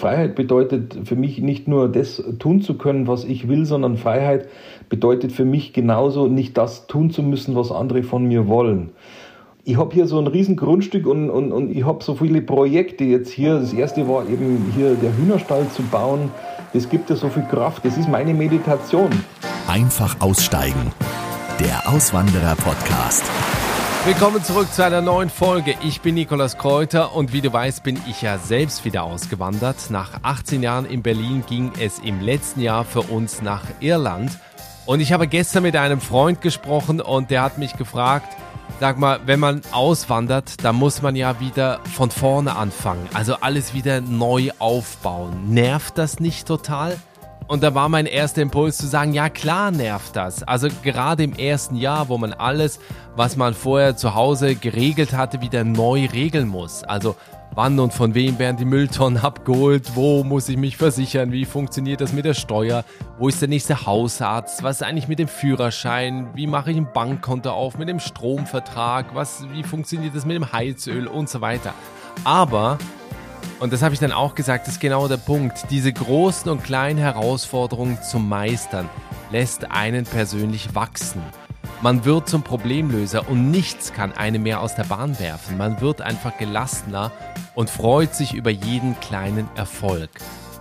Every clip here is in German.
Freiheit bedeutet für mich nicht nur das tun zu können, was ich will, sondern Freiheit bedeutet für mich genauso nicht das tun zu müssen, was andere von mir wollen. Ich habe hier so ein riesen Grundstück und, und, und ich habe so viele Projekte jetzt hier. Das erste war eben hier der Hühnerstall zu bauen. Das gibt ja so viel Kraft. Das ist meine Meditation. Einfach aussteigen. Der Auswanderer-Podcast. Willkommen zurück zu einer neuen Folge. Ich bin Nikolas Kräuter und wie du weißt, bin ich ja selbst wieder ausgewandert. Nach 18 Jahren in Berlin ging es im letzten Jahr für uns nach Irland. Und ich habe gestern mit einem Freund gesprochen und der hat mich gefragt, sag mal, wenn man auswandert, dann muss man ja wieder von vorne anfangen. Also alles wieder neu aufbauen. Nervt das nicht total? Und da war mein erster Impuls zu sagen, ja klar nervt das. Also gerade im ersten Jahr, wo man alles, was man vorher zu Hause geregelt hatte, wieder neu regeln muss. Also wann und von wem werden die Mülltonnen abgeholt, wo muss ich mich versichern, wie funktioniert das mit der Steuer, wo ist der nächste Hausarzt, was ist eigentlich mit dem Führerschein, wie mache ich ein Bankkonto auf mit dem Stromvertrag, was, wie funktioniert das mit dem Heizöl und so weiter. Aber und das habe ich dann auch gesagt, das ist genau der Punkt. Diese großen und kleinen Herausforderungen zu meistern, lässt einen persönlich wachsen. Man wird zum Problemlöser und nichts kann einen mehr aus der Bahn werfen. Man wird einfach gelassener und freut sich über jeden kleinen Erfolg.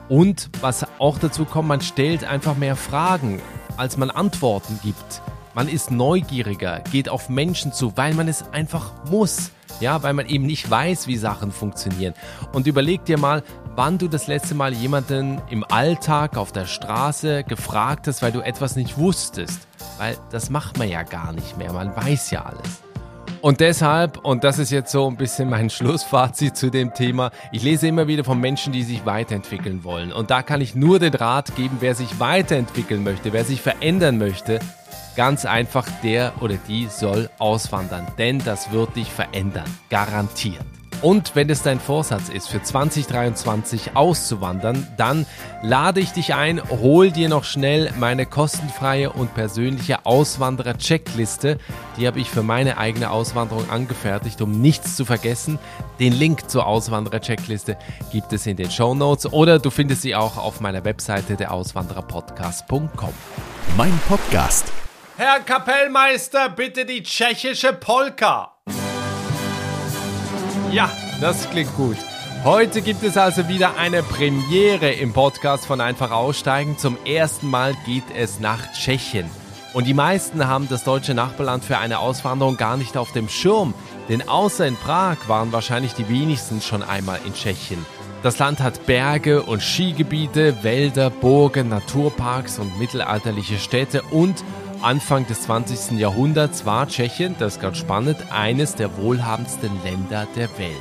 Und was auch dazu kommt, man stellt einfach mehr Fragen, als man Antworten gibt. Man ist neugieriger, geht auf Menschen zu, weil man es einfach muss. Ja, weil man eben nicht weiß, wie Sachen funktionieren. Und überleg dir mal, wann du das letzte Mal jemanden im Alltag auf der Straße gefragt hast, weil du etwas nicht wusstest. Weil das macht man ja gar nicht mehr. Man weiß ja alles. Und deshalb, und das ist jetzt so ein bisschen mein Schlussfazit zu dem Thema, ich lese immer wieder von Menschen, die sich weiterentwickeln wollen. Und da kann ich nur den Rat geben, wer sich weiterentwickeln möchte, wer sich verändern möchte, Ganz einfach, der oder die soll auswandern, denn das wird dich verändern, garantiert. Und wenn es dein Vorsatz ist, für 2023 auszuwandern, dann lade ich dich ein, hol dir noch schnell meine kostenfreie und persönliche Auswanderer-Checkliste. Die habe ich für meine eigene Auswanderung angefertigt, um nichts zu vergessen. Den Link zur Auswanderer-Checkliste gibt es in den Show Notes oder du findest sie auch auf meiner Webseite der Auswandererpodcast.com. Mein Podcast Herr Kapellmeister, bitte die tschechische Polka. Ja, das klingt gut. Heute gibt es also wieder eine Premiere im Podcast von Einfach Aussteigen. Zum ersten Mal geht es nach Tschechien. Und die meisten haben das deutsche Nachbarland für eine Auswanderung gar nicht auf dem Schirm. Denn außer in Prag waren wahrscheinlich die wenigsten schon einmal in Tschechien. Das Land hat Berge und Skigebiete, Wälder, Burgen, Naturparks und mittelalterliche Städte und Anfang des 20. Jahrhunderts war Tschechien, das ist ganz spannend, eines der wohlhabendsten Länder der Welt.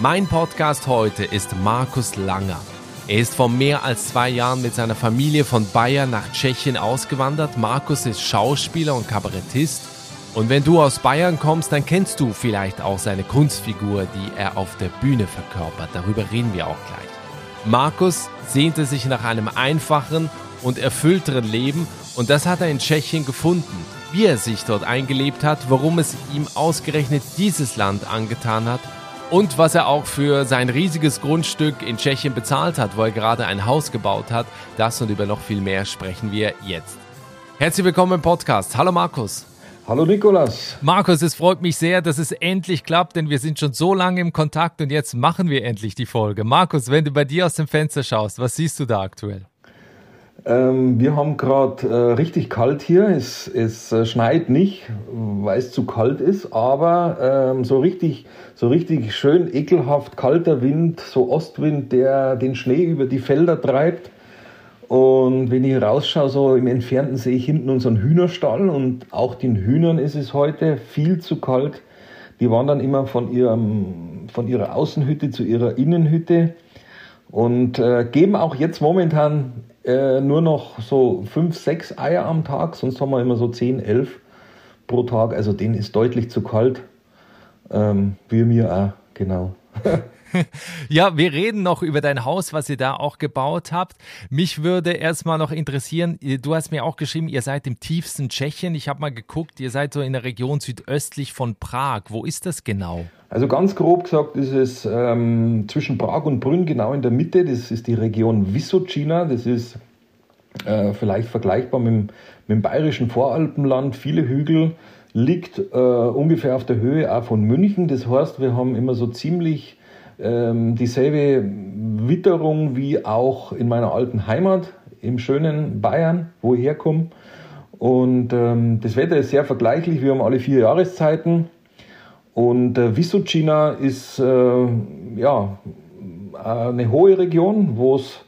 Mein Podcast heute ist Markus Langer. Er ist vor mehr als zwei Jahren mit seiner Familie von Bayern nach Tschechien ausgewandert. Markus ist Schauspieler und Kabarettist. Und wenn du aus Bayern kommst, dann kennst du vielleicht auch seine Kunstfigur, die er auf der Bühne verkörpert. Darüber reden wir auch gleich. Markus sehnte sich nach einem einfachen und erfüllteren Leben und das hat er in Tschechien gefunden. Wie er sich dort eingelebt hat, warum es ihm ausgerechnet dieses Land angetan hat und was er auch für sein riesiges Grundstück in Tschechien bezahlt hat, wo er gerade ein Haus gebaut hat. Das und über noch viel mehr sprechen wir jetzt. Herzlich willkommen im Podcast. Hallo Markus. Hallo Nikolas. Markus, es freut mich sehr, dass es endlich klappt, denn wir sind schon so lange im Kontakt und jetzt machen wir endlich die Folge. Markus, wenn du bei dir aus dem Fenster schaust, was siehst du da aktuell? Ähm, wir haben gerade äh, richtig kalt hier. Es, es äh, schneit nicht, weil es zu kalt ist, aber ähm, so richtig, so richtig schön ekelhaft kalter Wind, so Ostwind, der den Schnee über die Felder treibt. Und wenn ich rausschaue, so im Entfernten sehe ich hinten unseren Hühnerstall und auch den Hühnern ist es heute viel zu kalt. Die wandern immer von, ihrem, von ihrer Außenhütte zu ihrer Innenhütte und äh, geben auch jetzt momentan äh, nur noch so fünf, sechs Eier am Tag, sonst haben wir immer so zehn, elf pro Tag. Also denen ist deutlich zu kalt. Ähm, wie mir auch, genau. ja, wir reden noch über dein Haus, was ihr da auch gebaut habt. Mich würde erstmal noch interessieren, du hast mir auch geschrieben, ihr seid im tiefsten Tschechien. Ich habe mal geguckt, ihr seid so in der Region südöstlich von Prag. Wo ist das genau? Also ganz grob gesagt ist es ähm, zwischen Prag und Brünn genau in der Mitte. Das ist die Region Vysočina. Das ist äh, vielleicht vergleichbar mit, mit dem bayerischen Voralpenland. Viele Hügel, liegt äh, ungefähr auf der Höhe auch von München. Das heißt, wir haben immer so ziemlich ähm, dieselbe Witterung wie auch in meiner alten Heimat im schönen Bayern, wo ich herkomme. Und ähm, das Wetter ist sehr vergleichlich. Wir haben alle vier Jahreszeiten. Und äh, Vysočina ist äh, ja, eine hohe Region, wo es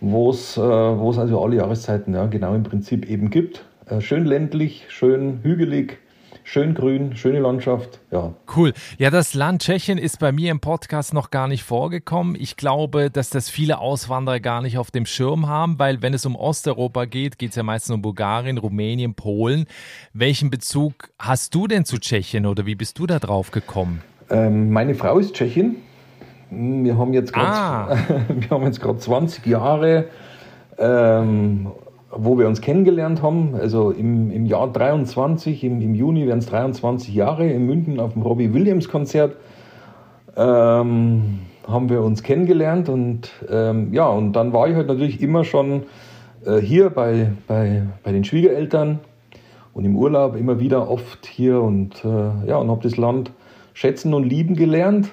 wo äh, also alle Jahreszeiten ja, genau im Prinzip eben gibt. Äh, schön ländlich, schön hügelig, schön grün, schöne Landschaft. Ja. Cool. Ja, das Land Tschechien ist bei mir im Podcast noch gar nicht vorgekommen. Ich glaube, dass das viele Auswanderer gar nicht auf dem Schirm haben, weil wenn es um Osteuropa geht, geht es ja meistens um Bulgarien, Rumänien, Polen. Welchen Bezug hast du denn zu Tschechien oder wie bist du da drauf gekommen? Ähm, meine Frau ist Tschechin. Wir haben jetzt gerade ah. 20 Jahre ähm, wo wir uns kennengelernt haben, also im, im Jahr 23, im, im Juni werden es 23 Jahre in München auf dem Robbie Williams Konzert, ähm, haben wir uns kennengelernt und ähm, ja, und dann war ich halt natürlich immer schon äh, hier bei, bei, bei den Schwiegereltern und im Urlaub immer wieder oft hier und äh, ja, und habe das Land schätzen und lieben gelernt.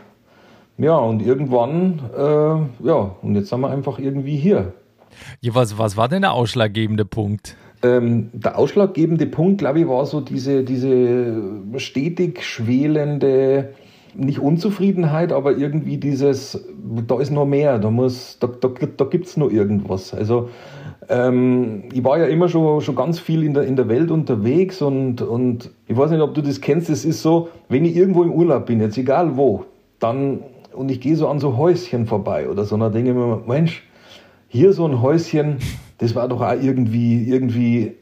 Ja, und irgendwann, äh, ja, und jetzt sind wir einfach irgendwie hier. Ja, was, was war denn der ausschlaggebende Punkt? Ähm, der ausschlaggebende Punkt, glaube ich, war so diese, diese stetig schwelende, nicht Unzufriedenheit, aber irgendwie dieses, da ist noch mehr, da, muss, da, da, da gibt es noch irgendwas. Also ähm, ich war ja immer schon, schon ganz viel in der, in der Welt unterwegs und, und ich weiß nicht, ob du das kennst, es ist so, wenn ich irgendwo im Urlaub bin, jetzt egal wo, dann und ich gehe so an so Häuschen vorbei oder so, dann denke ich mir, Mensch, hier so ein Häuschen, das war doch auch irgendwie, irgendwie,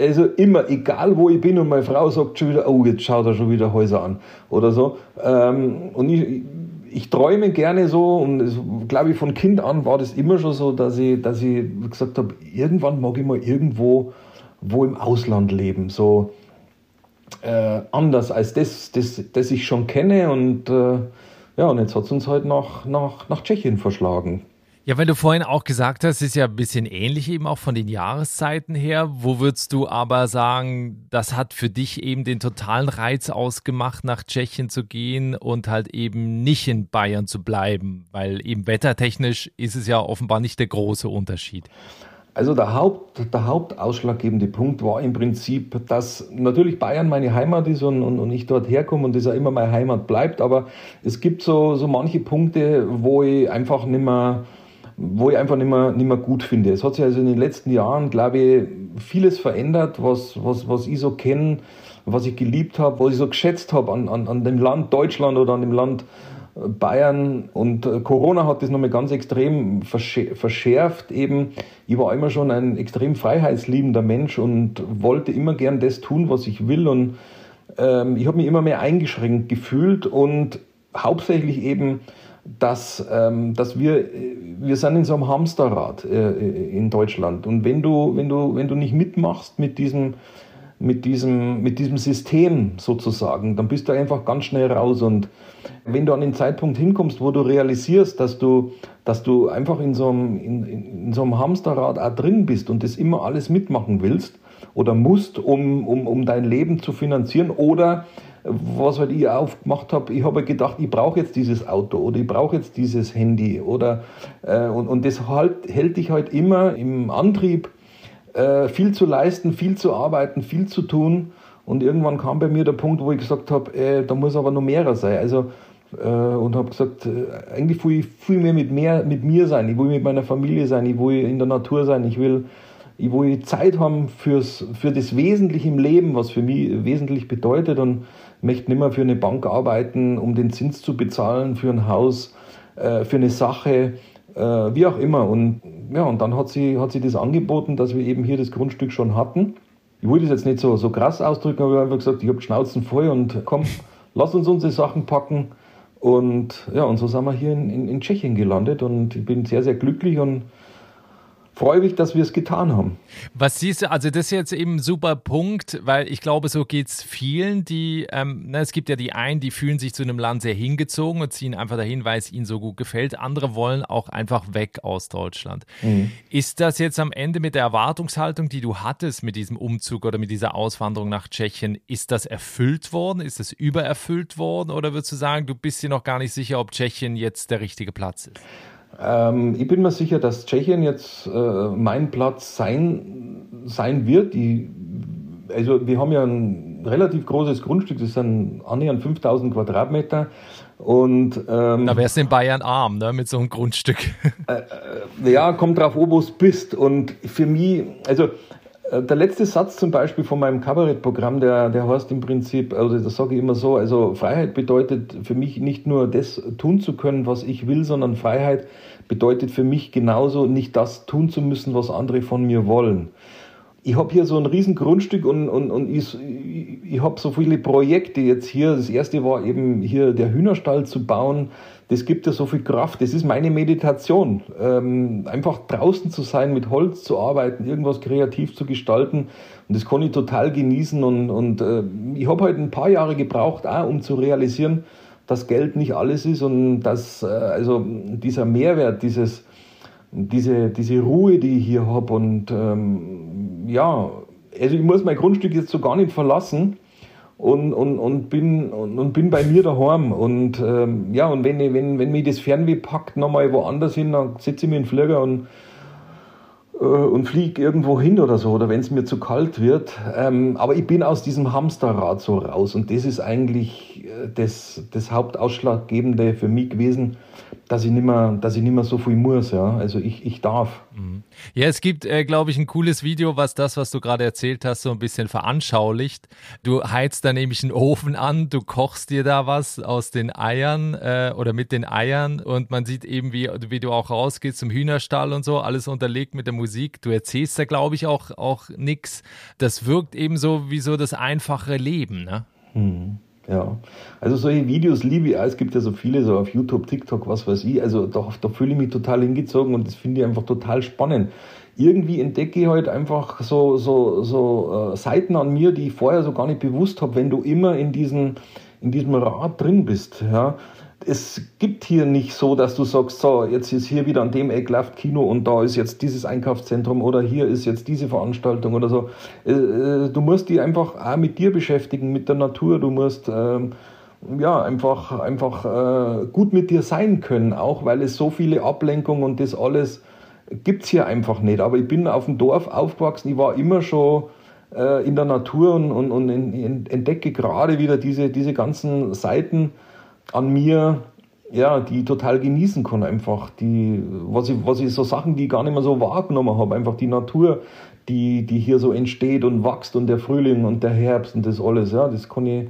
also immer, egal wo ich bin und meine Frau sagt schon wieder, oh, jetzt schaut er schon wieder Häuser an oder so. Ähm, und ich, ich träume gerne so und glaube ich von Kind an war das immer schon so, dass ich, dass ich gesagt habe, irgendwann mag ich mal irgendwo wo im Ausland leben, so äh, anders als das, das, das ich schon kenne und äh, ja, und jetzt hat es uns halt nach, nach, nach Tschechien verschlagen. Ja, wenn du vorhin auch gesagt hast, ist ja ein bisschen ähnlich eben auch von den Jahreszeiten her. Wo würdest du aber sagen, das hat für dich eben den totalen Reiz ausgemacht, nach Tschechien zu gehen und halt eben nicht in Bayern zu bleiben? Weil eben wettertechnisch ist es ja offenbar nicht der große Unterschied. Also der, Haupt, der hauptausschlaggebende Punkt war im Prinzip, dass natürlich Bayern meine Heimat ist und, und, und ich dort herkomme und das ja immer meine Heimat bleibt, aber es gibt so, so manche Punkte, wo ich einfach nicht mehr wo ich einfach nicht mehr, nicht mehr gut finde. Es hat sich also in den letzten Jahren, glaube ich, vieles verändert, was, was, was ich so kenne, was ich geliebt habe, was ich so geschätzt habe an, an, an dem Land Deutschland oder an dem Land äh, Bayern. Und äh, Corona hat das nochmal ganz extrem verschärft. Eben, ich war immer schon ein extrem freiheitsliebender Mensch und wollte immer gern das tun, was ich will. Und ähm, ich habe mich immer mehr eingeschränkt gefühlt und hauptsächlich eben dass, ähm, dass wir, wir sind in so einem Hamsterrad äh, in Deutschland. Und wenn du, wenn du, wenn du nicht mitmachst mit diesem, mit diesem, mit diesem System sozusagen, dann bist du einfach ganz schnell raus. Und wenn du an den Zeitpunkt hinkommst, wo du realisierst, dass du, dass du einfach in so einem, in, in so einem Hamsterrad auch drin bist und das immer alles mitmachen willst oder musst, um, um, um dein Leben zu finanzieren oder was halt ich aufgemacht habe, ich habe gedacht, ich brauche jetzt dieses Auto oder ich brauche jetzt dieses Handy oder äh, und, und das halt, hält dich halt immer im Antrieb, äh, viel zu leisten, viel zu arbeiten, viel zu tun. Und irgendwann kam bei mir der Punkt, wo ich gesagt habe, äh, da muss aber noch mehr sein. Also äh, und habe gesagt, äh, eigentlich will ich viel mehr mit, mehr mit mir sein. Ich will mit meiner Familie sein, ich will in der Natur sein, ich will ich will Zeit haben fürs, für das Wesentliche im Leben, was für mich wesentlich bedeutet und möchte nicht mehr für eine Bank arbeiten, um den Zins zu bezahlen für ein Haus, äh, für eine Sache, äh, wie auch immer. Und ja, und dann hat sie, hat sie das angeboten, dass wir eben hier das Grundstück schon hatten. Ich wollte das jetzt nicht so, so krass ausdrücken, aber ich habe einfach gesagt, ich habe Schnauzen voll und komm, lass uns unsere Sachen packen Und ja, und so sind wir hier in, in, in Tschechien gelandet und ich bin sehr, sehr glücklich und freue mich, dass wir es getan haben. Was siehst du, also das ist jetzt eben ein super Punkt, weil ich glaube, so geht es vielen, die, ähm, na, es gibt ja die einen, die fühlen sich zu einem Land sehr hingezogen und ziehen einfach dahin, weil es ihnen so gut gefällt. Andere wollen auch einfach weg aus Deutschland. Mhm. Ist das jetzt am Ende mit der Erwartungshaltung, die du hattest mit diesem Umzug oder mit dieser Auswanderung nach Tschechien, ist das erfüllt worden? Ist das übererfüllt worden? Oder würdest du sagen, du bist dir noch gar nicht sicher, ob Tschechien jetzt der richtige Platz ist? Ähm, ich bin mir sicher, dass Tschechien jetzt äh, mein Platz sein, sein wird. Die, also wir haben ja ein relativ großes Grundstück, das sind annähernd 5000 Quadratmeter. Und, ähm, da wärst du in Bayern arm, ne, mit so einem Grundstück. Äh, äh, ja, kommt drauf, wo du bist. Und für mich, also der letzte Satz zum Beispiel von meinem Kabarettprogramm, der, der heißt im Prinzip, also das sage ich immer so, also Freiheit bedeutet für mich nicht nur das tun zu können, was ich will, sondern Freiheit bedeutet für mich genauso nicht das tun zu müssen, was andere von mir wollen. Ich habe hier so ein riesen Grundstück und, und, und ich, ich habe so viele Projekte jetzt hier. Das erste war eben hier der Hühnerstall zu bauen das gibt ja so viel Kraft. Das ist meine Meditation. Ähm, einfach draußen zu sein, mit Holz zu arbeiten, irgendwas kreativ zu gestalten. Und das kann ich total genießen. Und, und äh, ich habe halt ein paar Jahre gebraucht, auch um zu realisieren, dass Geld nicht alles ist und dass äh, also dieser Mehrwert, dieses, diese, diese Ruhe, die ich hier habe. Und ähm, ja, also ich muss mein Grundstück jetzt so gar nicht verlassen und, und, und, bin, und, und bin bei mir daheim. Und ähm, ja, und wenn, wenn, wenn mich das Fernweh packt, nochmal woanders hin, dann setze ich mir in den Flieger und, und fliege irgendwo hin oder so, oder wenn es mir zu kalt wird. Ähm, aber ich bin aus diesem Hamsterrad so raus und das ist eigentlich äh, das, das Hauptausschlaggebende für mich gewesen, dass ich nicht mehr, dass ich nicht mehr so viel muss. Ja? Also ich, ich darf. Mhm. Ja, es gibt, äh, glaube ich, ein cooles Video, was das, was du gerade erzählt hast, so ein bisschen veranschaulicht. Du heizt da nämlich einen Ofen an, du kochst dir da was aus den Eiern äh, oder mit den Eiern und man sieht eben, wie, wie du auch rausgehst zum Hühnerstall und so, alles unterlegt mit der Musik. Du erzählst da, glaube ich, auch, auch nichts. Das wirkt eben so wie so das einfache Leben, ne? Mhm. Ja, also solche Videos liebe ich. Es gibt ja so viele, so auf YouTube, TikTok, was weiß ich. Also da, da fühle ich mich total hingezogen und das finde ich einfach total spannend. Irgendwie entdecke ich halt einfach so, so, so äh, Seiten an mir, die ich vorher so gar nicht bewusst habe, wenn du immer in, diesen, in diesem Rad drin bist. Ja es gibt hier nicht so, dass du sagst, so, jetzt ist hier wieder an dem Eck läuft Kino und da ist jetzt dieses Einkaufszentrum oder hier ist jetzt diese Veranstaltung oder so. Äh, äh, du musst dich einfach auch mit dir beschäftigen, mit der Natur. Du musst ähm, ja einfach, einfach äh, gut mit dir sein können, auch weil es so viele Ablenkungen und das alles gibt es hier einfach nicht. Aber ich bin auf dem Dorf aufgewachsen, ich war immer schon in der Natur und, und, und entdecke gerade wieder diese, diese ganzen Seiten an mir, ja, die ich total genießen kann einfach. Die, was ich, was ich so Sachen, die ich gar nicht mehr so wahrgenommen habe, einfach die Natur, die, die hier so entsteht und wächst und der Frühling und der Herbst und das alles, ja, das kann ich,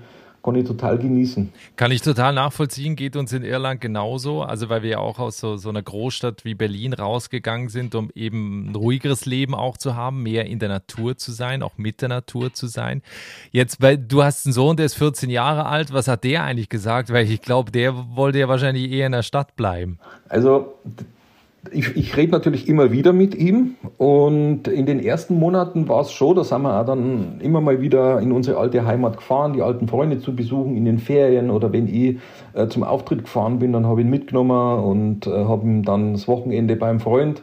kann ich total genießen. Kann ich total nachvollziehen, geht uns in Irland genauso. Also weil wir ja auch aus so, so einer Großstadt wie Berlin rausgegangen sind, um eben ein ruhigeres Leben auch zu haben, mehr in der Natur zu sein, auch mit der Natur zu sein. Jetzt, weil du hast einen Sohn, der ist 14 Jahre alt, was hat der eigentlich gesagt? Weil ich glaube, der wollte ja wahrscheinlich eher in der Stadt bleiben. Also ich, ich rede natürlich immer wieder mit ihm und in den ersten Monaten war es schon, da sind wir auch dann immer mal wieder in unsere alte Heimat gefahren, die alten Freunde zu besuchen in den Ferien oder wenn ich äh, zum Auftritt gefahren bin, dann habe ich ihn mitgenommen und äh, habe ihn dann das Wochenende beim Freund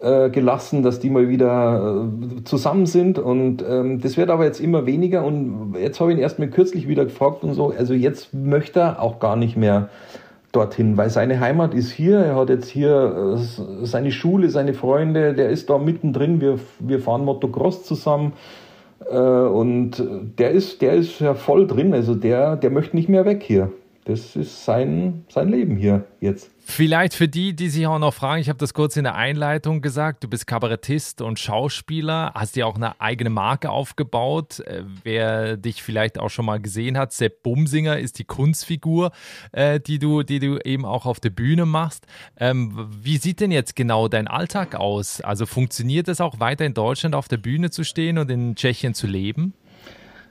äh, gelassen, dass die mal wieder äh, zusammen sind und ähm, das wird aber jetzt immer weniger und jetzt habe ich ihn erst mal kürzlich wieder gefragt und so, also jetzt möchte er auch gar nicht mehr dorthin, weil seine Heimat ist hier. Er hat jetzt hier äh, seine Schule, seine Freunde, der ist da mittendrin. Wir, wir fahren Motocross zusammen. Äh, und der ist, der ist ja voll drin. Also der, der möchte nicht mehr weg hier das ist sein, sein Leben hier jetzt. Vielleicht für die, die sich auch noch fragen, ich habe das kurz in der Einleitung gesagt, du bist Kabarettist und Schauspieler, hast dir auch eine eigene Marke aufgebaut. Äh, wer dich vielleicht auch schon mal gesehen hat, Sepp Bumsinger ist die Kunstfigur, äh, die, du, die du eben auch auf der Bühne machst. Ähm, wie sieht denn jetzt genau dein Alltag aus? Also funktioniert es auch weiter in Deutschland auf der Bühne zu stehen und in Tschechien zu leben?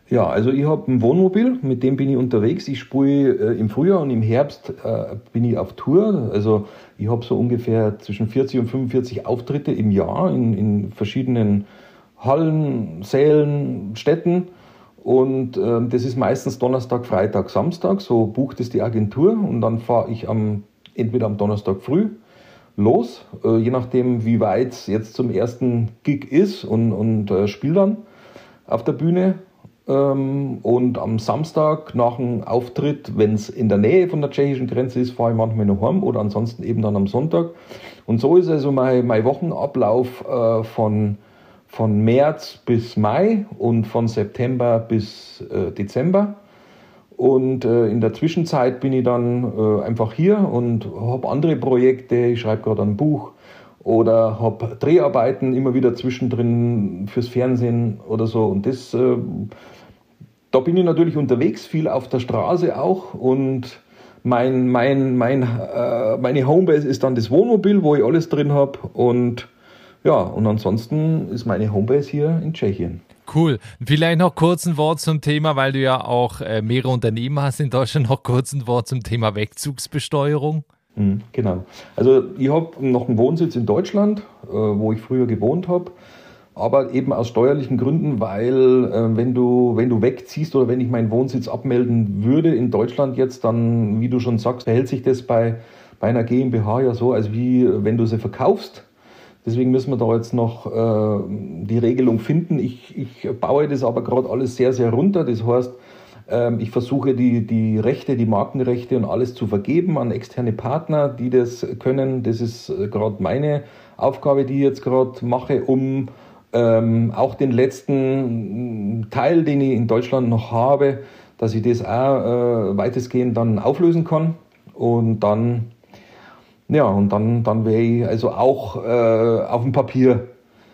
Ja, also ich habe ein Wohnmobil, mit dem bin ich unterwegs. Ich spiele äh, im Frühjahr und im Herbst äh, bin ich auf Tour. Also ich habe so ungefähr zwischen 40 und 45 Auftritte im Jahr in, in verschiedenen Hallen, Sälen, Städten. Und äh, das ist meistens Donnerstag, Freitag, Samstag. So bucht es die Agentur und dann fahre ich am, entweder am Donnerstag früh los, äh, je nachdem, wie weit es jetzt zum ersten Gig ist und, und äh, spiele dann auf der Bühne ähm, und am Samstag nach dem Auftritt, wenn es in der Nähe von der tschechischen Grenze ist, fahre ich manchmal noch heim oder ansonsten eben dann am Sonntag. Und so ist also mein, mein Wochenablauf äh, von, von März bis Mai und von September bis äh, Dezember. Und äh, in der Zwischenzeit bin ich dann einfach hier und habe andere Projekte. Ich schreibe gerade ein Buch oder habe Dreharbeiten immer wieder zwischendrin fürs Fernsehen oder so. Und das äh, da bin ich natürlich unterwegs, viel auf der Straße auch und mein, mein, mein, äh, meine Homebase ist dann das Wohnmobil, wo ich alles drin habe und ja, und ansonsten ist meine Homebase hier in Tschechien. Cool. Vielleicht noch kurz ein Wort zum Thema, weil du ja auch äh, mehrere Unternehmen hast in Deutschland, noch kurz ein Wort zum Thema Wegzugsbesteuerung. Mhm, genau. Also ich habe noch einen Wohnsitz in Deutschland, äh, wo ich früher gewohnt habe aber eben aus steuerlichen Gründen, weil äh, wenn du wenn du wegziehst oder wenn ich meinen Wohnsitz abmelden würde in Deutschland jetzt, dann wie du schon sagst, verhält sich das bei bei einer GmbH ja so, als wie wenn du sie verkaufst. Deswegen müssen wir da jetzt noch äh, die Regelung finden. Ich, ich baue das aber gerade alles sehr, sehr runter. Das heißt, ich versuche die, die Rechte, die Markenrechte und alles zu vergeben an externe Partner, die das können. Das ist äh, gerade meine Aufgabe, die ich jetzt gerade mache, um ähm, auch den letzten Teil, den ich in Deutschland noch habe, dass ich das auch äh, weitestgehend dann auflösen kann. Und dann, ja, und dann, dann wäre ich also auch äh, auf dem Papier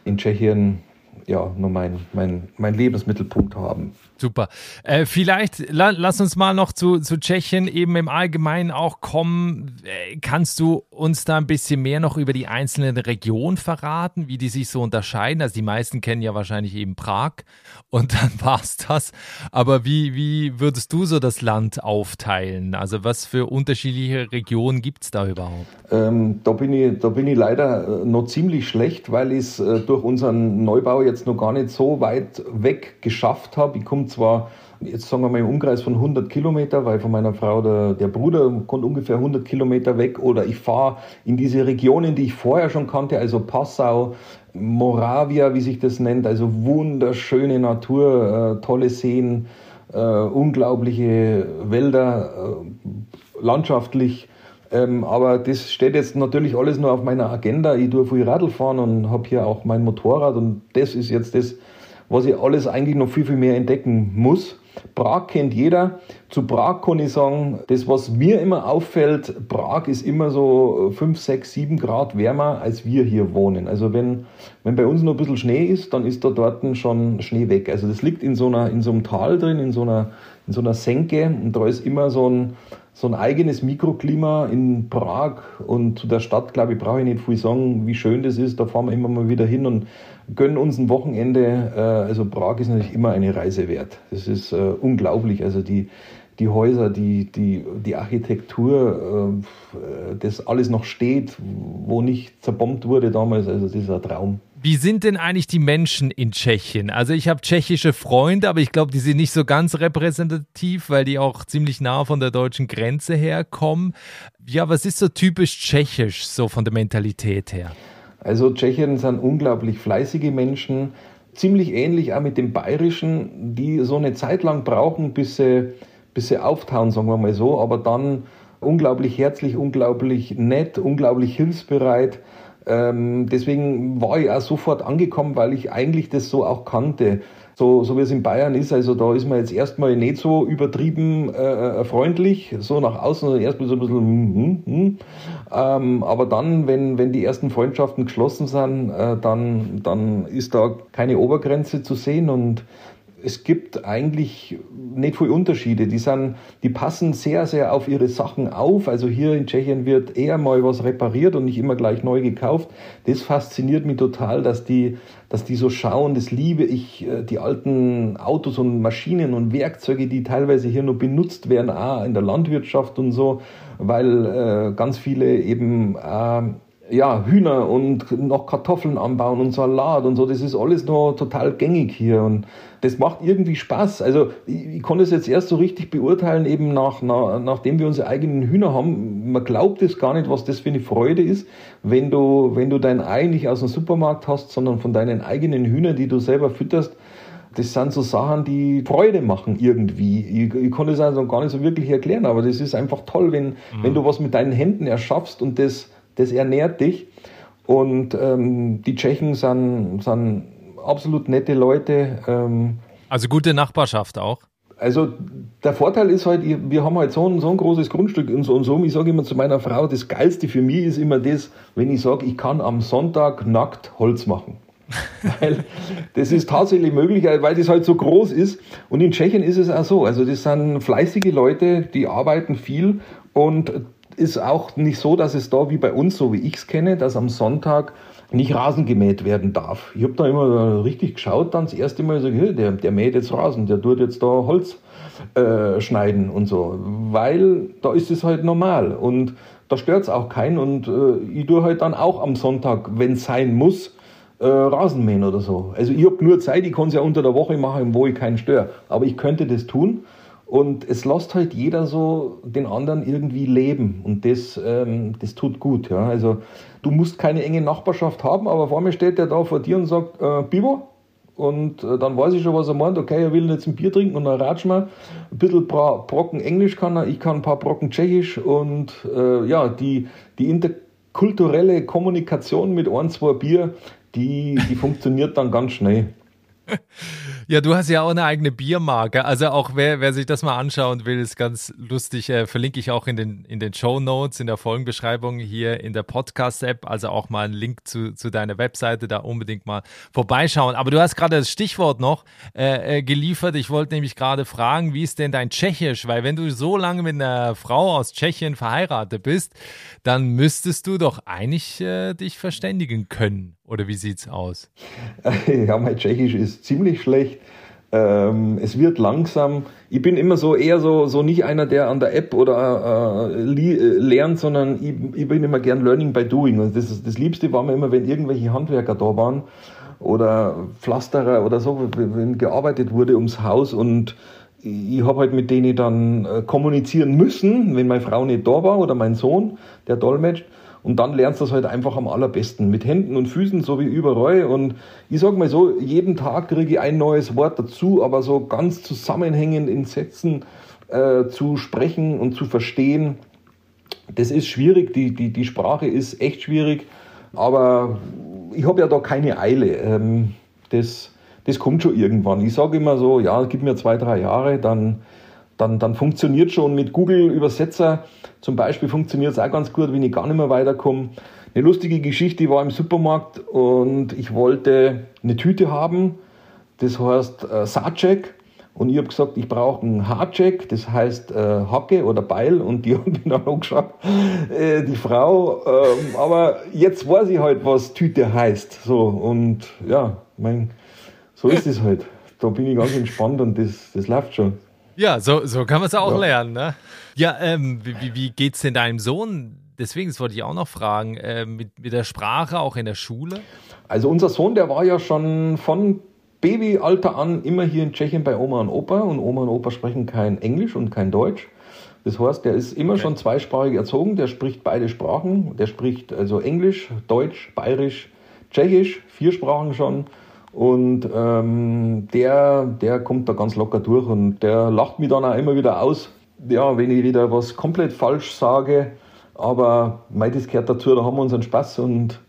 in Tschechien ja, nur mein, mein, mein Lebensmittelpunkt haben. Super. Äh, vielleicht la, lass uns mal noch zu, zu Tschechien eben im Allgemeinen auch kommen. Äh, kannst du uns da ein bisschen mehr noch über die einzelnen Regionen verraten, wie die sich so unterscheiden? Also die meisten kennen ja wahrscheinlich eben Prag und dann war es das. Aber wie, wie würdest du so das Land aufteilen? Also was für unterschiedliche Regionen gibt es da überhaupt? Ähm, da, bin ich, da bin ich leider äh, noch ziemlich schlecht, weil ich es äh, durch unseren Neubau jetzt noch gar nicht so weit weg geschafft habe. Ich komme zwar jetzt sagen wir mal im Umkreis von 100 Kilometer, weil von meiner Frau der, der Bruder kommt ungefähr 100 Kilometer weg oder ich fahre in diese Regionen, die ich vorher schon kannte, also Passau, Moravia, wie sich das nennt, also wunderschöne Natur, äh, tolle Seen, äh, unglaubliche Wälder, äh, landschaftlich. Ähm, aber das steht jetzt natürlich alles nur auf meiner Agenda. Ich tue viel Radl fahren und habe hier auch mein Motorrad und das ist jetzt das, was ich alles eigentlich noch viel, viel mehr entdecken muss. Prag kennt jeder. Zu Prag kann ich sagen, das, was mir immer auffällt, Prag ist immer so 5, 6, 7 Grad wärmer, als wir hier wohnen. Also wenn, wenn bei uns noch ein bisschen Schnee ist, dann ist da dort schon Schnee weg. Also das liegt in so, einer, in so einem Tal drin, in so, einer, in so einer Senke und da ist immer so ein, so ein eigenes Mikroklima in Prag und zu der Stadt, glaube ich, brauche ich nicht viel sagen, wie schön das ist. Da fahren wir immer mal wieder hin und gönnen uns ein Wochenende. Äh, also Prag ist natürlich immer eine Reise wert. Das ist äh, unglaublich. Also die, die Häuser, die, die, die Architektur, äh, das alles noch steht, wo nicht zerbombt wurde damals. Also das ist ein Traum. Wie sind denn eigentlich die Menschen in Tschechien? Also ich habe tschechische Freunde, aber ich glaube, die sind nicht so ganz repräsentativ, weil die auch ziemlich nah von der deutschen Grenze herkommen. Ja, was ist so typisch tschechisch, so von der Mentalität her? Also Tschechen sind unglaublich fleißige Menschen, ziemlich ähnlich auch mit den Bayerischen, die so eine Zeit lang brauchen, bis sie, bis sie auftauen, sagen wir mal so, aber dann unglaublich herzlich, unglaublich nett, unglaublich hilfsbereit. Ähm, deswegen war ich auch sofort angekommen, weil ich eigentlich das so auch kannte. So, so wie es in Bayern ist, also da ist man jetzt erstmal nicht so übertrieben äh, äh freundlich, so nach außen, sondern erstmal so ein bisschen, hm, hm, hm. Ähm, aber dann, wenn, wenn die ersten Freundschaften geschlossen sind, äh, dann, dann ist da keine Obergrenze zu sehen und es gibt eigentlich nicht viele Unterschiede. Die, sind, die passen sehr, sehr auf ihre Sachen auf. Also hier in Tschechien wird eher mal was repariert und nicht immer gleich neu gekauft. Das fasziniert mich total, dass die, dass die so schauen. Das liebe ich, äh, die alten Autos und Maschinen und Werkzeuge, die teilweise hier noch benutzt werden, auch in der Landwirtschaft und so, weil äh, ganz viele eben äh, ja, Hühner und noch Kartoffeln anbauen und Salat und so, das ist alles noch total gängig hier und das macht irgendwie Spaß. Also ich, ich konnte es jetzt erst so richtig beurteilen, eben nach, nach, nachdem wir unsere eigenen Hühner haben. Man glaubt es gar nicht, was das für eine Freude ist, wenn du, wenn du dein Ei nicht aus dem Supermarkt hast, sondern von deinen eigenen Hühnern, die du selber fütterst. Das sind so Sachen, die Freude machen irgendwie. Ich, ich kann das also gar nicht so wirklich erklären, aber das ist einfach toll, wenn, mhm. wenn du was mit deinen Händen erschaffst und das das ernährt dich. Und ähm, die Tschechen sind, sind absolut nette Leute. Ähm, also gute Nachbarschaft auch. Also der Vorteil ist halt, wir haben halt so ein, so ein großes Grundstück und so und so. Ich sage immer zu meiner Frau, das Geilste für mich ist immer das, wenn ich sage, ich kann am Sonntag nackt Holz machen. weil das ist tatsächlich möglich, weil das halt so groß ist. Und in Tschechien ist es auch so. Also das sind fleißige Leute, die arbeiten viel und ist auch nicht so, dass es da wie bei uns, so wie ich es kenne, dass am Sonntag nicht Rasen gemäht werden darf. Ich habe da immer richtig geschaut, dann das erste Mal so, der, der mäht jetzt Rasen, der tut jetzt da Holz äh, schneiden und so, weil da ist es halt normal und da stört es auch keinen und äh, ich tue halt dann auch am Sonntag, wenn es sein muss, äh, Rasenmähen oder so. Also ich habe nur Zeit, ich kann es ja unter der Woche machen, wo ich keinen störe, aber ich könnte das tun und es lässt halt jeder so den anderen irgendwie leben. Und das, ähm, das tut gut. Ja. Also du musst keine enge Nachbarschaft haben, aber vor mir steht der da vor dir und sagt, äh, Bibo, und äh, dann weiß ich schon, was er meint. Okay, er will jetzt ein Bier trinken und dann ratsch mal. Ein bisschen Brocken Englisch kann er, ich kann ein paar Brocken Tschechisch. Und äh, ja, die, die interkulturelle Kommunikation mit ein, zwei Bier, die, die funktioniert dann ganz schnell. Ja, du hast ja auch eine eigene Biermarke. Also auch wer, wer sich das mal anschauen will, ist ganz lustig. Äh, verlinke ich auch in den, in den Show Notes, in der Folgenbeschreibung hier in der Podcast-App. Also auch mal einen Link zu, zu deiner Webseite, da unbedingt mal vorbeischauen. Aber du hast gerade das Stichwort noch äh, äh, geliefert. Ich wollte nämlich gerade fragen, wie ist denn dein Tschechisch? Weil wenn du so lange mit einer Frau aus Tschechien verheiratet bist, dann müsstest du doch eigentlich äh, dich verständigen können. Oder wie sieht's aus? Ja, mein Tschechisch ist ziemlich schlecht. Ähm, es wird langsam. Ich bin immer so eher so, so nicht einer, der an der App oder äh, äh lernt, sondern ich, ich, bin immer gern Learning by Doing. Und das, das Liebste war mir immer, wenn irgendwelche Handwerker da waren oder Pflasterer oder so, wenn gearbeitet wurde ums Haus und ich habe halt mit denen dann äh, kommunizieren müssen, wenn meine Frau nicht da war oder mein Sohn, der dolmetscht. Und dann lernst du das halt einfach am allerbesten. Mit Händen und Füßen, so wie überall. Und ich sag mal so, jeden Tag kriege ich ein neues Wort dazu, aber so ganz zusammenhängend in Sätzen äh, zu sprechen und zu verstehen, das ist schwierig. Die, die, die Sprache ist echt schwierig. Aber ich habe ja da keine Eile. Ähm, das, das kommt schon irgendwann. Ich sage immer so, ja, gib mir zwei, drei Jahre, dann dann, dann funktioniert schon mit Google Übersetzer zum Beispiel funktioniert es auch ganz gut, wenn ich gar nicht mehr weiterkomme. Eine lustige Geschichte, ich war im Supermarkt und ich wollte eine Tüte haben, das heißt äh, Sacek. Und ich habe gesagt, ich brauche einen Hardcheck, das heißt äh, Hacke oder Beil. Und die haben mich dann angeschaut, äh, die Frau. Ähm, aber jetzt weiß ich halt, was Tüte heißt. So, und ja, mein, so ist es halt. Da bin ich ganz entspannt und das, das läuft schon. Ja, so, so kann man es auch ja. lernen. Ne? Ja, ähm, wie, wie geht es denn deinem Sohn? Deswegen, das wollte ich auch noch fragen, äh, mit, mit der Sprache auch in der Schule? Also unser Sohn, der war ja schon von Babyalter an immer hier in Tschechien bei Oma und Opa und Oma und Opa sprechen kein Englisch und kein Deutsch. Das heißt, der ist immer okay. schon zweisprachig erzogen, der spricht beide Sprachen. Der spricht also Englisch, Deutsch, Bayerisch, Tschechisch, vier Sprachen schon. Und ähm, der, der kommt da ganz locker durch und der lacht mich dann auch immer wieder aus, ja, wenn ich wieder was komplett falsch sage. Aber mei, das gehört dazu, da haben wir unseren Spaß und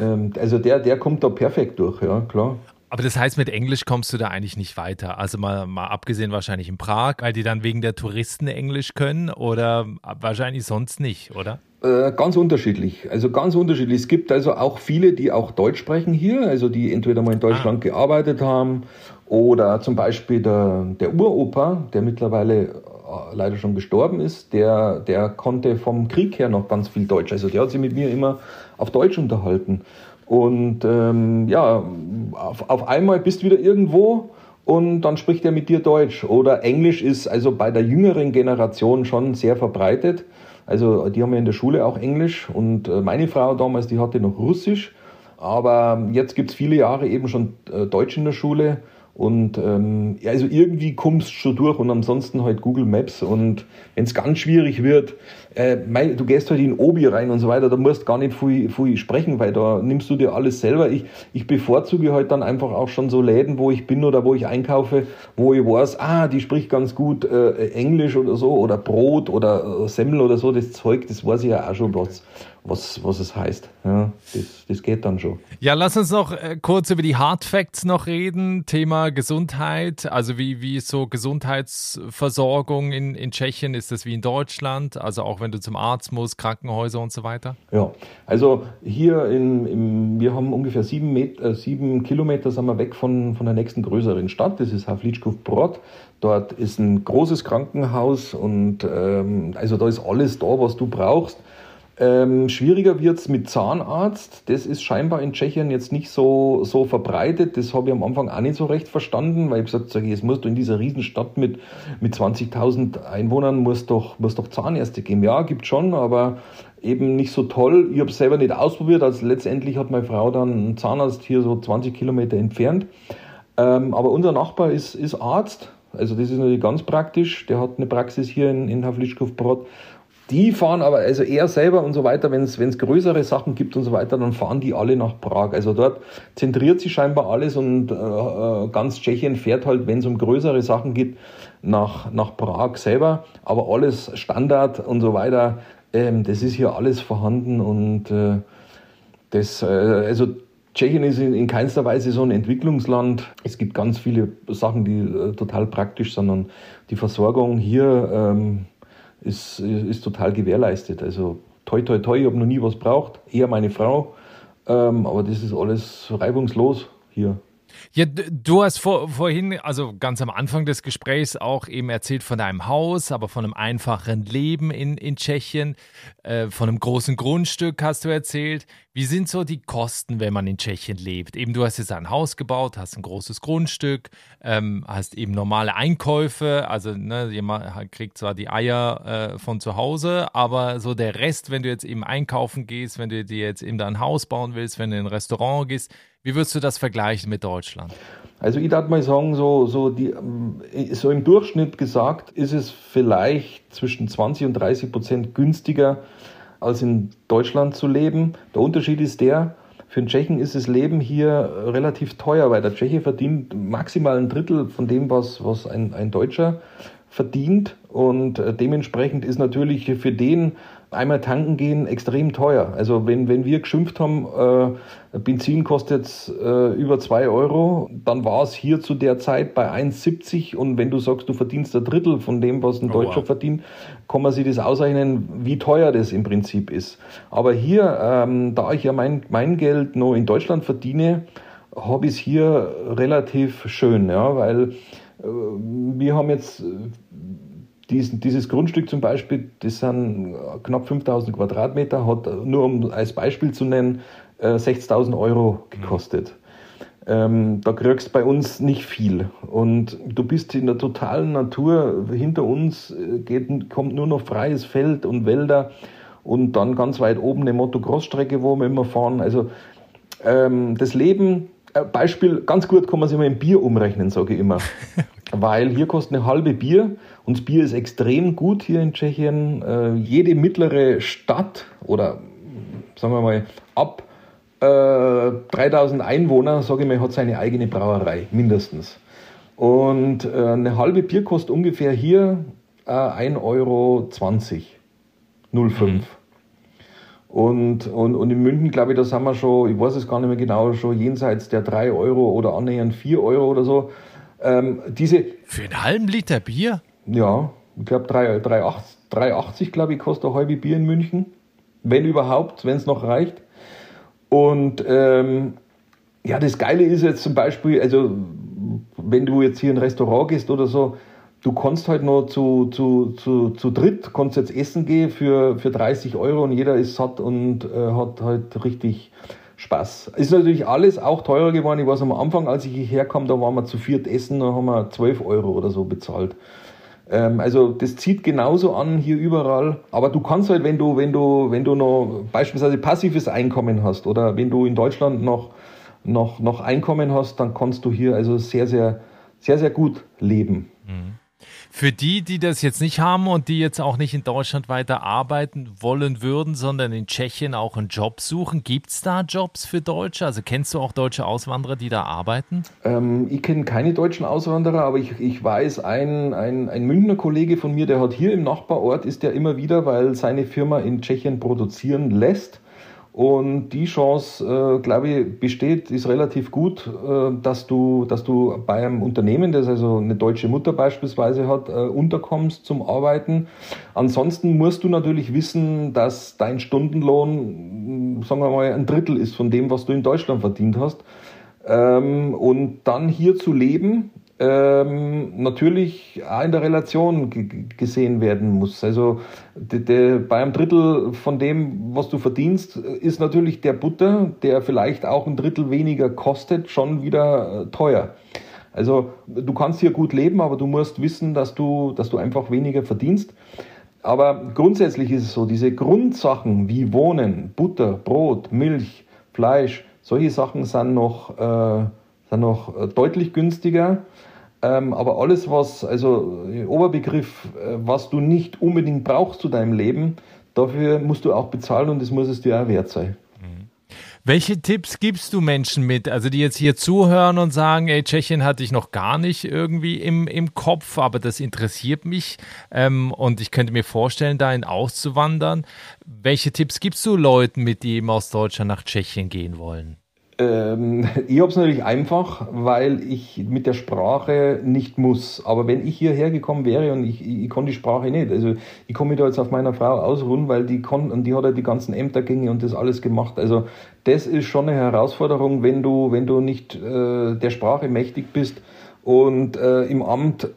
ähm, also der, der kommt da perfekt durch, ja, klar. Aber das heißt, mit Englisch kommst du da eigentlich nicht weiter. Also mal, mal abgesehen wahrscheinlich in Prag, weil die dann wegen der Touristen Englisch können oder wahrscheinlich sonst nicht, oder? Äh, ganz unterschiedlich. Also ganz unterschiedlich. Es gibt also auch viele, die auch Deutsch sprechen hier, also die entweder mal in Deutschland ah. gearbeitet haben oder zum Beispiel der, der Uropa, der mittlerweile äh, leider schon gestorben ist, der, der konnte vom Krieg her noch ganz viel Deutsch. Also der hat sich mit mir immer auf Deutsch unterhalten. Und ähm, ja, auf, auf einmal bist du wieder irgendwo und dann spricht er mit dir Deutsch. Oder Englisch ist also bei der jüngeren Generation schon sehr verbreitet. Also die haben ja in der Schule auch Englisch und äh, meine Frau damals, die hatte noch Russisch. Aber jetzt gibt es viele Jahre eben schon äh, Deutsch in der Schule. Und ähm, ja, also irgendwie kommst du schon durch und ansonsten halt Google Maps. Und wenn es ganz schwierig wird, äh, mein, du gehst halt in Obi rein und so weiter, da musst gar nicht viel, viel sprechen, weil da nimmst du dir alles selber. Ich, ich bevorzuge halt dann einfach auch schon so Läden, wo ich bin oder wo ich einkaufe, wo ich weiß, ah, die spricht ganz gut äh, Englisch oder so oder Brot oder äh, Semmel oder so, das Zeug, das weiß ich ja auch schon, was, was, was es heißt. Ja, das, das geht dann schon. Ja, lass uns noch äh, kurz über die Hard Facts noch reden. Thema Gesundheit. Also wie, wie ist so Gesundheitsversorgung in, in Tschechien? Ist das wie in Deutschland? Also auch wenn du zum Arzt musst, Krankenhäuser und so weiter? Ja, also hier in, im, wir haben ungefähr sieben, Met, äh, sieben Kilometer sind wir weg von, von der nächsten größeren Stadt. Das ist Havlitschkov Brod. Dort ist ein großes Krankenhaus und ähm, also da ist alles da, was du brauchst. Ähm, schwieriger wird's mit Zahnarzt. Das ist scheinbar in Tschechien jetzt nicht so, so verbreitet. Das habe ich am Anfang auch nicht so recht verstanden, weil ich gesagt habe, jetzt musst du in dieser Riesenstadt mit, mit 20.000 Einwohnern, muss doch, muss doch Zahnärzte geben. Ja, gibt schon, aber eben nicht so toll. Ich habe es selber nicht ausprobiert. Also letztendlich hat meine Frau dann einen Zahnarzt hier so 20 Kilometer entfernt. Ähm, aber unser Nachbar ist, ist Arzt. Also das ist natürlich ganz praktisch. Der hat eine Praxis hier in, in Havlischkov-Brod die fahren aber, also er selber und so weiter, wenn es größere Sachen gibt und so weiter, dann fahren die alle nach Prag. Also dort zentriert sich scheinbar alles und äh, äh ganz Tschechien fährt halt, wenn es um größere Sachen geht, nach, nach Prag selber. Aber alles Standard und so weiter, ähm, das ist hier alles vorhanden und äh, das, äh, also Tschechien ist in, in keinster Weise so ein Entwicklungsland. Es gibt ganz viele Sachen, die äh, total praktisch sind und die Versorgung hier, ähm, ist, ist total gewährleistet. Also toi, toi, toi, ich habe noch nie was braucht, eher meine Frau. Ähm, aber das ist alles reibungslos hier. Ja, du hast vor, vorhin, also ganz am Anfang des Gesprächs auch eben erzählt von deinem Haus, aber von einem einfachen Leben in, in Tschechien, äh, von einem großen Grundstück hast du erzählt. Wie sind so die Kosten, wenn man in Tschechien lebt? Eben, du hast jetzt ein Haus gebaut, hast ein großes Grundstück, ähm, hast eben normale Einkäufe, also ne, jemand kriegt zwar die Eier äh, von zu Hause, aber so der Rest, wenn du jetzt eben einkaufen gehst, wenn du dir jetzt eben da ein Haus bauen willst, wenn du in ein Restaurant gehst, wie würdest du das vergleichen mit Deutschland? Also ich darf mal sagen, so, so, die, so im Durchschnitt gesagt, ist es vielleicht zwischen 20 und 30 Prozent günstiger, als in Deutschland zu leben. Der Unterschied ist der, für den Tschechen ist das Leben hier relativ teuer, weil der Tscheche verdient maximal ein Drittel von dem, was, was ein, ein Deutscher verdient. Und äh, dementsprechend ist natürlich für den einmal tanken gehen extrem teuer. Also wenn, wenn wir geschimpft haben, äh, Benzin kostet äh, über zwei Euro, dann war es hier zu der Zeit bei 1,70 und wenn du sagst, du verdienst ein Drittel von dem, was ein oh, Deutscher wow. verdient, kann man sich das ausrechnen, wie teuer das im Prinzip ist. Aber hier, ähm, da ich ja mein, mein Geld noch in Deutschland verdiene, habe ich es hier relativ schön, ja, weil äh, wir haben jetzt diesen, dieses Grundstück zum Beispiel, das sind knapp 5000 Quadratmeter, hat nur um als Beispiel zu nennen, 60.000 äh, Euro gekostet. Ähm, da kriegst du bei uns nicht viel. Und du bist in der totalen Natur. Hinter uns äh, geht, kommt nur noch freies Feld und Wälder und dann ganz weit oben eine Motocross-Strecke, wo wir immer fahren. Also ähm, das Leben, äh, Beispiel, ganz gut kann man sich mal im Bier umrechnen, sage ich immer. Weil hier kostet eine halbe Bier und das Bier ist extrem gut hier in Tschechien. Äh, jede mittlere Stadt oder sagen wir mal ab äh, 3000 Einwohner, sage ich mal, hat seine eigene Brauerei, mindestens. Und äh, eine halbe Bier kostet ungefähr hier äh, 1,20 Euro. 0,5. Mhm. Und, und, und in München, glaube ich, da sind wir schon, ich weiß es gar nicht mehr genau, schon jenseits der 3 Euro oder annähernd 4 Euro oder so. Ähm, diese, Für einen halben Liter Bier? Ja, ich glaube 3,80 glaube ich, kostet ein halbes Bier in München. wenn überhaupt, wenn es noch reicht. Und ähm, ja, das Geile ist jetzt zum Beispiel, also wenn du jetzt hier in ein Restaurant gehst oder so, du kannst halt noch zu, zu, zu, zu dritt, kannst jetzt essen gehen für, für 30 Euro und jeder ist satt und äh, hat halt richtig Spaß. Ist natürlich alles auch teurer geworden. Ich weiß am Anfang, als ich hierher kam, da waren wir zu viert essen, da haben wir 12 Euro oder so bezahlt. Ähm, also das zieht genauso an hier überall. Aber du kannst halt, wenn du, wenn du, wenn du noch beispielsweise passives Einkommen hast oder wenn du in Deutschland noch noch, noch Einkommen hast, dann kannst du hier also sehr, sehr, sehr, sehr gut leben. Mhm. Für die, die das jetzt nicht haben und die jetzt auch nicht in Deutschland weiter arbeiten wollen würden, sondern in Tschechien auch einen Job suchen, gibt es da Jobs für Deutsche? Also kennst du auch deutsche Auswanderer, die da arbeiten? Ähm, ich kenne keine deutschen Auswanderer, aber ich, ich weiß, ein, ein, ein Münchner Kollege von mir, der hat hier im Nachbarort, ist ja immer wieder, weil seine Firma in Tschechien produzieren lässt und die Chance, äh, glaube ich, besteht, ist relativ gut, äh, dass, du, dass du bei einem Unternehmen, das also eine deutsche Mutter beispielsweise hat, äh, unterkommst zum Arbeiten. Ansonsten musst du natürlich wissen, dass dein Stundenlohn, sagen wir mal, ein Drittel ist von dem, was du in Deutschland verdient hast. Ähm, und dann hier zu leben, ähm, natürlich auch in der Relation gesehen werden muss. Also de, de, bei einem Drittel von dem, was du verdienst, ist natürlich der Butter, der vielleicht auch ein Drittel weniger kostet, schon wieder äh, teuer. Also du kannst hier gut leben, aber du musst wissen, dass du, dass du einfach weniger verdienst. Aber grundsätzlich ist es so, diese Grundsachen wie Wohnen, Butter, Brot, Milch, Fleisch, solche Sachen sind noch, äh, sind noch äh, deutlich günstiger. Ähm, aber alles, was, also Oberbegriff, äh, was du nicht unbedingt brauchst zu deinem Leben, dafür musst du auch bezahlen und das muss es dir auch wert sein. Mhm. Welche Tipps gibst du Menschen mit, also die jetzt hier zuhören und sagen, ey, Tschechien hatte ich noch gar nicht irgendwie im, im Kopf, aber das interessiert mich ähm, und ich könnte mir vorstellen, dahin auszuwandern. Welche Tipps gibst du Leuten mit, die eben aus Deutschland nach Tschechien gehen wollen? Ähm, ich habe es natürlich einfach, weil ich mit der Sprache nicht muss. Aber wenn ich hierher gekommen wäre und ich, ich, ich konnte die Sprache nicht, also ich komme mich da jetzt auf meiner Frau ausruhen, weil die kon und die hat ja die ganzen Ämtergänge und das alles gemacht. Also das ist schon eine Herausforderung, wenn du, wenn du nicht äh, der Sprache mächtig bist und äh, im Amt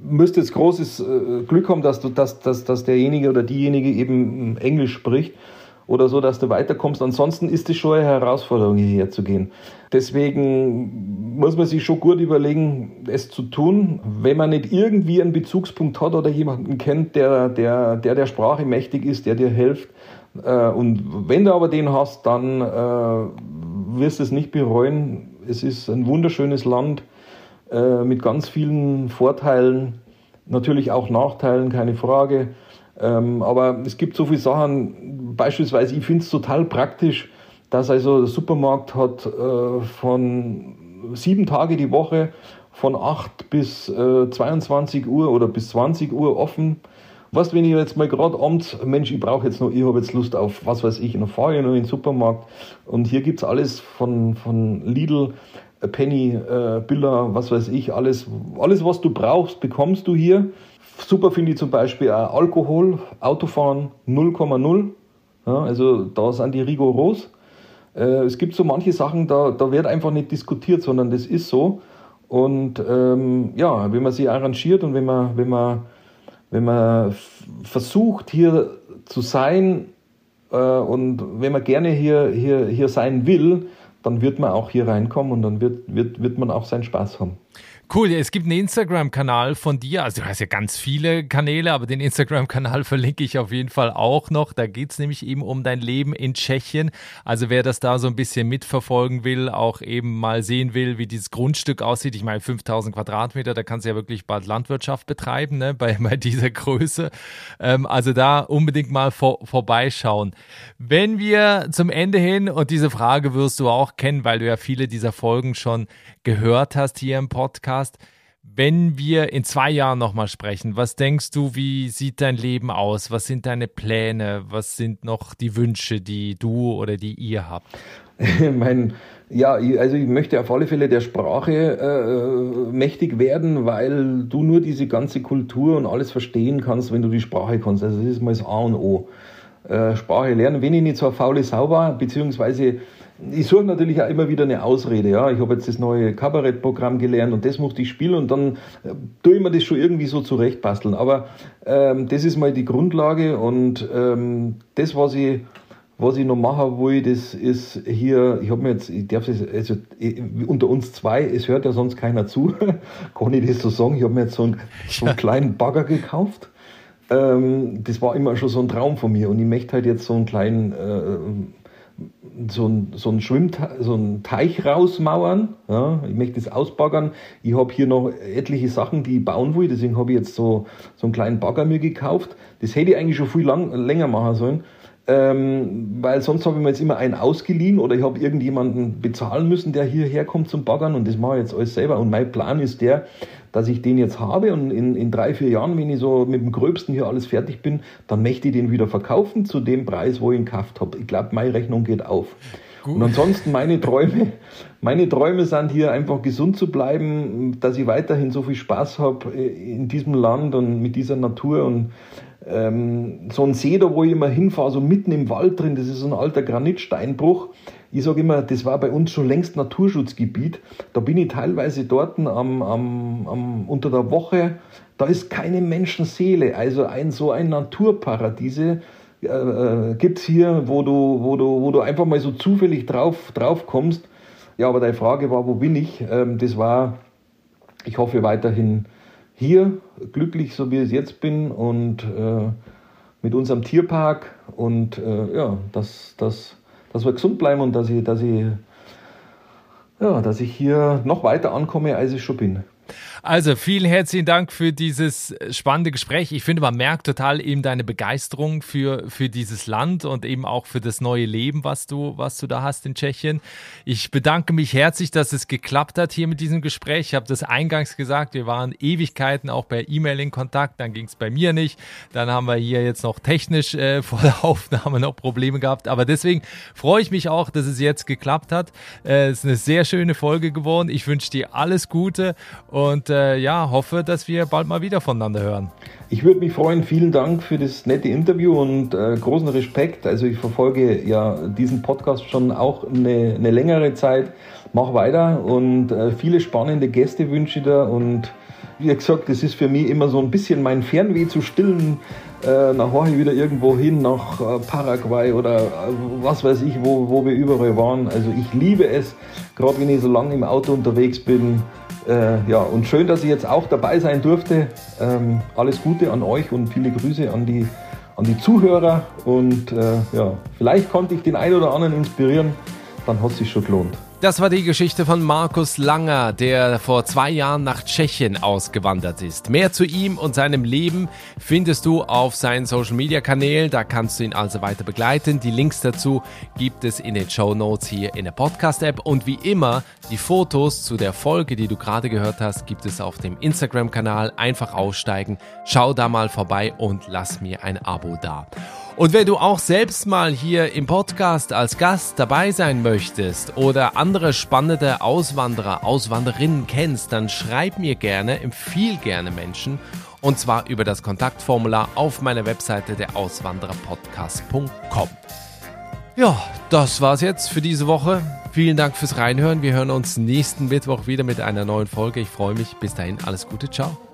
müsste jetzt großes äh, Glück haben, dass du, dass, dass, dass derjenige oder diejenige eben Englisch spricht oder so, dass du weiterkommst. Ansonsten ist es schon eine Herausforderung, hierher zu gehen. Deswegen muss man sich schon gut überlegen, es zu tun, wenn man nicht irgendwie einen Bezugspunkt hat oder jemanden kennt, der der, der, der Sprache mächtig ist, der dir hilft. Äh, und wenn du aber den hast, dann äh, wirst du es nicht bereuen. Es ist ein wunderschönes Land äh, mit ganz vielen Vorteilen, natürlich auch Nachteilen, keine Frage. Ähm, aber es gibt so viele Sachen, beispielsweise, ich finde es total praktisch, dass also der Supermarkt hat äh, von sieben Tage die Woche von 8 bis äh, 22 Uhr oder bis 20 Uhr offen. Was, wenn ich jetzt mal gerade abends, Mensch, ich brauche jetzt noch, ich habe jetzt Lust auf, was weiß ich, dann fahre ich noch in den Supermarkt und hier gibt es alles von, von Lidl, Penny, äh, Billa, was weiß ich, alles, alles, was du brauchst, bekommst du hier. Super finde ich zum Beispiel auch Alkohol, Autofahren 0,0. Ja, also da sind die rigoros. Äh, es gibt so manche Sachen, da, da wird einfach nicht diskutiert, sondern das ist so. Und ähm, ja, wenn man sich arrangiert und wenn man, wenn man, wenn man versucht, hier zu sein äh, und wenn man gerne hier, hier, hier sein will, dann wird man auch hier reinkommen und dann wird, wird, wird man auch seinen Spaß haben. Cool, es gibt einen Instagram-Kanal von dir. Also du hast ja ganz viele Kanäle, aber den Instagram-Kanal verlinke ich auf jeden Fall auch noch. Da geht es nämlich eben um dein Leben in Tschechien. Also wer das da so ein bisschen mitverfolgen will, auch eben mal sehen will, wie dieses Grundstück aussieht. Ich meine, 5000 Quadratmeter, da kannst du ja wirklich bald Landwirtschaft betreiben, ne? bei, bei dieser Größe. Ähm, also da unbedingt mal vor, vorbeischauen. Wenn wir zum Ende hin, und diese Frage wirst du auch kennen, weil du ja viele dieser Folgen schon gehört hast hier im Podcast. Wenn wir in zwei Jahren nochmal sprechen, was denkst du, wie sieht dein Leben aus? Was sind deine Pläne? Was sind noch die Wünsche, die du oder die ihr habt? mein, ja, also ich möchte auf alle Fälle der Sprache äh, mächtig werden, weil du nur diese ganze Kultur und alles verstehen kannst, wenn du die Sprache kannst. Also das ist mal das A und O. äh, Sprache lernen, wenn ich nicht so faule Sau war, beziehungsweise ich suche natürlich auch immer wieder eine Ausrede. Ja, ich habe jetzt das neue Kabarettprogramm gelernt und das musste ich spielen und dann äh, tue ich mir das schon irgendwie so zurechtbasteln. Aber ähm, das ist mal die Grundlage und ähm, das, was ich was ich noch machen will, das ist hier, ich habe mir jetzt, ich darf es, also unter uns zwei, es hört ja sonst keiner zu, kann ich das so sagen, ich habe mir jetzt so einen, so einen kleinen Bagger gekauft. Ähm, das war immer schon so ein Traum von mir und ich möchte halt jetzt so einen kleinen, äh, so ein, so ein Schwimm, so einen Teich rausmauern. Ja, ich möchte das ausbaggern. Ich habe hier noch etliche Sachen, die ich bauen will, deswegen habe ich jetzt so, so einen kleinen Bagger mir gekauft. Das hätte ich eigentlich schon viel lang, länger machen sollen. Ähm, weil sonst habe ich mir jetzt immer einen ausgeliehen oder ich habe irgendjemanden bezahlen müssen, der hierher kommt zum Baggern und das mache ich jetzt alles selber. Und mein Plan ist der, dass ich den jetzt habe und in, in drei, vier Jahren, wenn ich so mit dem Gröbsten hier alles fertig bin, dann möchte ich den wieder verkaufen zu dem Preis, wo ich ihn gekauft habe. Ich glaube, meine Rechnung geht auf. Gut. Und ansonsten meine Träume, meine Träume sind hier einfach gesund zu bleiben, dass ich weiterhin so viel Spaß habe in diesem Land und mit dieser Natur und ähm, so ein See da, wo ich immer hinfahre, so mitten im Wald drin, das ist so ein alter Granitsteinbruch. Ich sage immer, das war bei uns schon längst Naturschutzgebiet. Da bin ich teilweise dort am, am, am, unter der Woche, da ist keine Menschenseele. Also ein so ein Naturparadiese äh, äh, gibt es hier, wo du, wo, du, wo du einfach mal so zufällig drauf, drauf kommst. Ja, aber deine Frage war, wo bin ich? Ähm, das war, ich hoffe weiterhin hier glücklich, so wie ich jetzt bin und äh, mit unserem Tierpark und äh, ja, dass, dass, dass wir gesund bleiben und dass ich, dass ich, ja, dass ich hier noch weiter ankomme, als ich schon bin. Also vielen herzlichen Dank für dieses spannende Gespräch. Ich finde, man merkt total eben deine Begeisterung für, für dieses Land und eben auch für das neue Leben, was du, was du da hast in Tschechien. Ich bedanke mich herzlich, dass es geklappt hat hier mit diesem Gespräch. Ich habe das eingangs gesagt, wir waren Ewigkeiten auch per E-Mail in Kontakt, dann ging es bei mir nicht. Dann haben wir hier jetzt noch technisch äh, vor der Aufnahme noch Probleme gehabt. Aber deswegen freue ich mich auch, dass es jetzt geklappt hat. Äh, es ist eine sehr schöne Folge geworden. Ich wünsche dir alles Gute und äh, ja, hoffe, dass wir bald mal wieder voneinander hören. Ich würde mich freuen. Vielen Dank für das nette Interview und äh, großen Respekt. Also ich verfolge ja diesen Podcast schon auch eine, eine längere Zeit. Mach weiter und äh, viele spannende Gäste wünsche ich dir und wie gesagt, das ist für mich immer so ein bisschen mein Fernweh zu stillen. Äh, nachher wieder irgendwo hin, nach äh, Paraguay oder äh, was weiß ich, wo, wo wir überall waren. Also ich liebe es, gerade wenn ich so lange im Auto unterwegs bin. Äh, ja, und schön, dass ich jetzt auch dabei sein durfte. Ähm, alles Gute an euch und viele Grüße an die, an die Zuhörer. Und äh, ja, vielleicht konnte ich den einen oder anderen inspirieren. Dann hat es sich schon gelohnt. Das war die Geschichte von Markus Langer, der vor zwei Jahren nach Tschechien ausgewandert ist. Mehr zu ihm und seinem Leben findest du auf seinen Social Media Kanälen. Da kannst du ihn also weiter begleiten. Die Links dazu gibt es in den Show Notes hier in der Podcast App. Und wie immer, die Fotos zu der Folge, die du gerade gehört hast, gibt es auf dem Instagram Kanal. Einfach aussteigen. Schau da mal vorbei und lass mir ein Abo da. Und wenn du auch selbst mal hier im Podcast als Gast dabei sein möchtest oder andere spannende Auswanderer, Auswanderinnen kennst, dann schreib mir gerne, empfiehl gerne Menschen und zwar über das Kontaktformular auf meiner Webseite der Auswandererpodcast.com. Ja, das war's jetzt für diese Woche. Vielen Dank fürs Reinhören. Wir hören uns nächsten Mittwoch wieder mit einer neuen Folge. Ich freue mich. Bis dahin, alles Gute. Ciao.